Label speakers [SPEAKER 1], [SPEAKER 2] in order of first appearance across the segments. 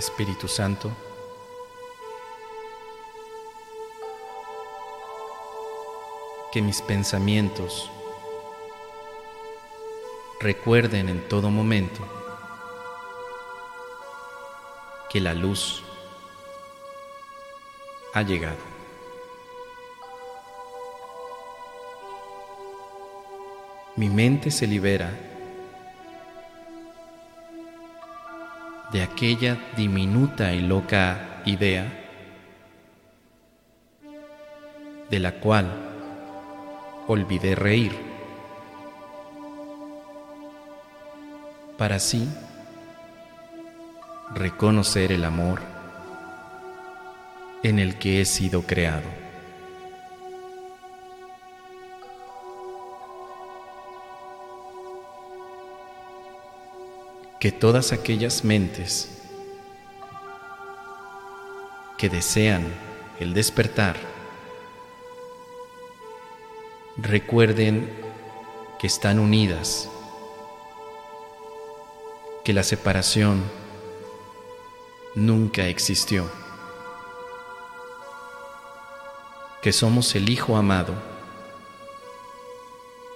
[SPEAKER 1] Espíritu Santo, que mis pensamientos recuerden en todo momento que la luz ha llegado. Mi mente se libera de aquella diminuta y loca idea de la cual olvidé reír, para así reconocer el amor en el que he sido creado. Que todas aquellas mentes que desean el despertar recuerden que están unidas, que la separación nunca existió. Que somos el Hijo amado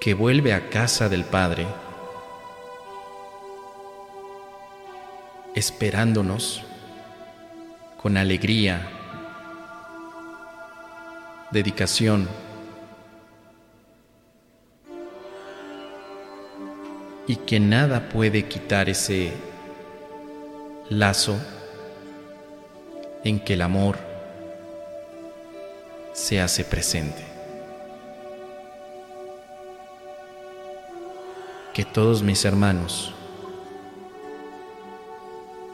[SPEAKER 1] que vuelve a casa del Padre, esperándonos con alegría, dedicación, y que nada puede quitar ese lazo en que el amor se hace presente. Que todos mis hermanos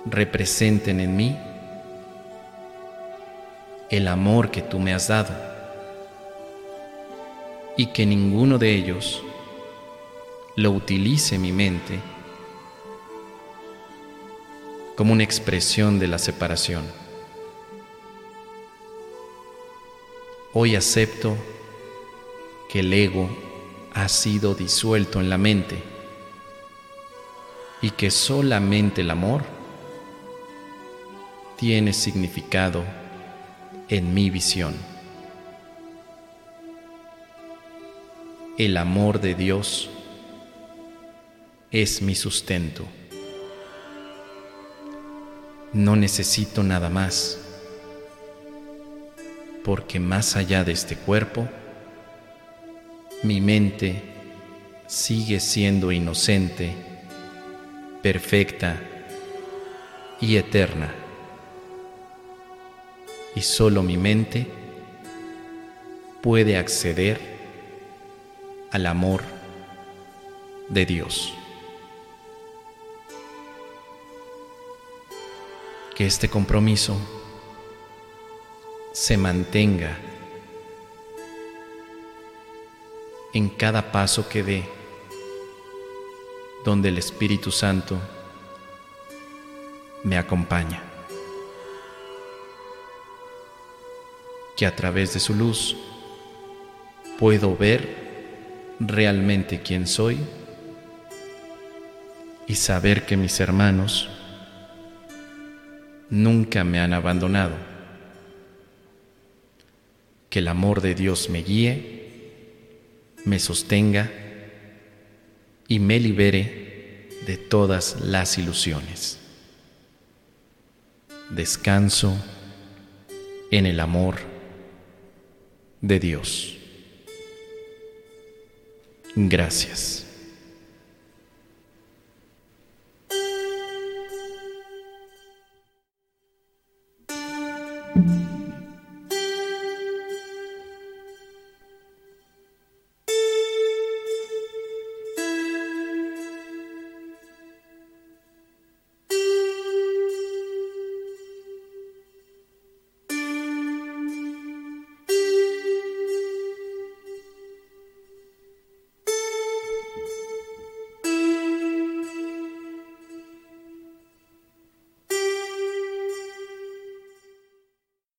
[SPEAKER 1] representen en mí el amor que tú me has dado y que ninguno de ellos lo utilice mi mente como una expresión de la separación. Hoy acepto que el ego ha sido disuelto en la mente y que solamente el amor tiene significado en mi visión. El amor de Dios es mi sustento. No necesito nada más porque más allá de este cuerpo, mi mente sigue siendo inocente, perfecta y eterna. Y solo mi mente puede acceder al amor de Dios. Que este compromiso se mantenga en cada paso que dé, donde el Espíritu Santo me acompaña. Que a través de su luz puedo ver realmente quién soy y saber que mis hermanos nunca me han abandonado que el amor de Dios me guíe, me sostenga y me libere de todas las ilusiones. Descanso en el amor de Dios. Gracias.